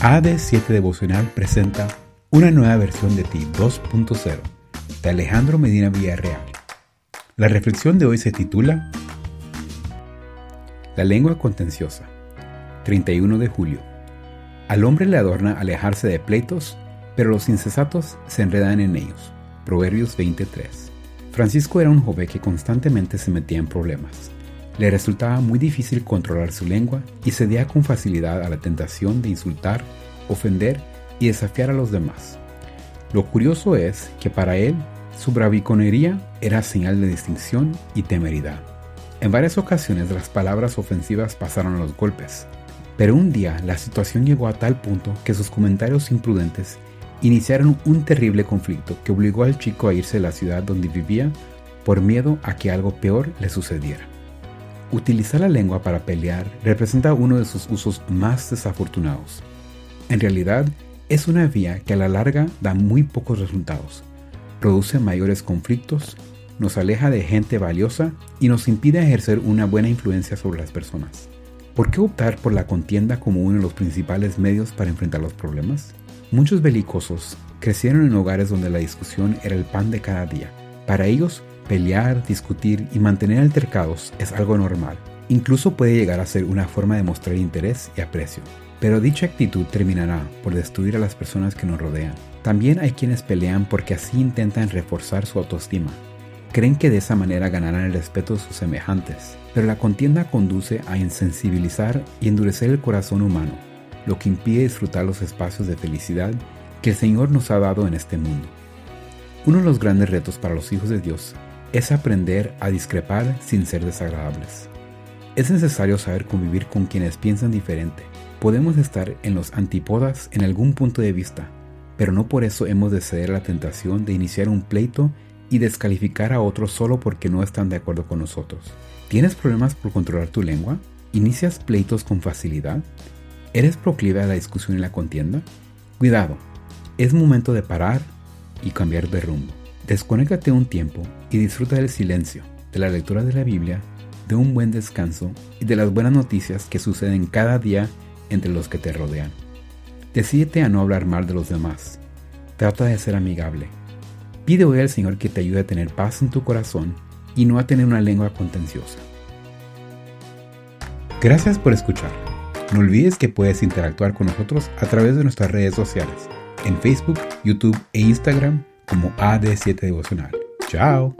AD7 Devocional presenta una nueva versión de ti 2.0 de Alejandro Medina Villarreal. La reflexión de hoy se titula La lengua contenciosa, 31 de julio. Al hombre le adorna alejarse de pleitos, pero los insensatos se enredan en ellos. Proverbios 23. Francisco era un joven que constantemente se metía en problemas. Le resultaba muy difícil controlar su lengua y cedía con facilidad a la tentación de insultar, ofender y desafiar a los demás. Lo curioso es que para él su braviconería era señal de distinción y temeridad. En varias ocasiones las palabras ofensivas pasaron a los golpes, pero un día la situación llegó a tal punto que sus comentarios imprudentes iniciaron un terrible conflicto que obligó al chico a irse de la ciudad donde vivía por miedo a que algo peor le sucediera. Utilizar la lengua para pelear representa uno de sus usos más desafortunados. En realidad, es una vía que a la larga da muy pocos resultados, produce mayores conflictos, nos aleja de gente valiosa y nos impide ejercer una buena influencia sobre las personas. ¿Por qué optar por la contienda como uno de los principales medios para enfrentar los problemas? Muchos belicosos crecieron en hogares donde la discusión era el pan de cada día. Para ellos, Pelear, discutir y mantener altercados es algo normal. Incluso puede llegar a ser una forma de mostrar interés y aprecio. Pero dicha actitud terminará por destruir a las personas que nos rodean. También hay quienes pelean porque así intentan reforzar su autoestima. Creen que de esa manera ganarán el respeto de sus semejantes. Pero la contienda conduce a insensibilizar y endurecer el corazón humano, lo que impide disfrutar los espacios de felicidad que el Señor nos ha dado en este mundo. Uno de los grandes retos para los hijos de Dios es aprender a discrepar sin ser desagradables. Es necesario saber convivir con quienes piensan diferente. Podemos estar en los antípodas en algún punto de vista, pero no por eso hemos de ceder a la tentación de iniciar un pleito y descalificar a otros solo porque no están de acuerdo con nosotros. ¿Tienes problemas por controlar tu lengua? ¿Inicias pleitos con facilidad? ¿Eres proclive a la discusión y la contienda? Cuidado, es momento de parar y cambiar de rumbo. Desconéctate un tiempo y disfruta del silencio, de la lectura de la Biblia, de un buen descanso y de las buenas noticias que suceden cada día entre los que te rodean. Decídete a no hablar mal de los demás. Trata de ser amigable. Pide hoy al Señor que te ayude a tener paz en tu corazón y no a tener una lengua contenciosa. Gracias por escuchar. No olvides que puedes interactuar con nosotros a través de nuestras redes sociales, en Facebook, YouTube e Instagram como AD7 Devocional. Chao.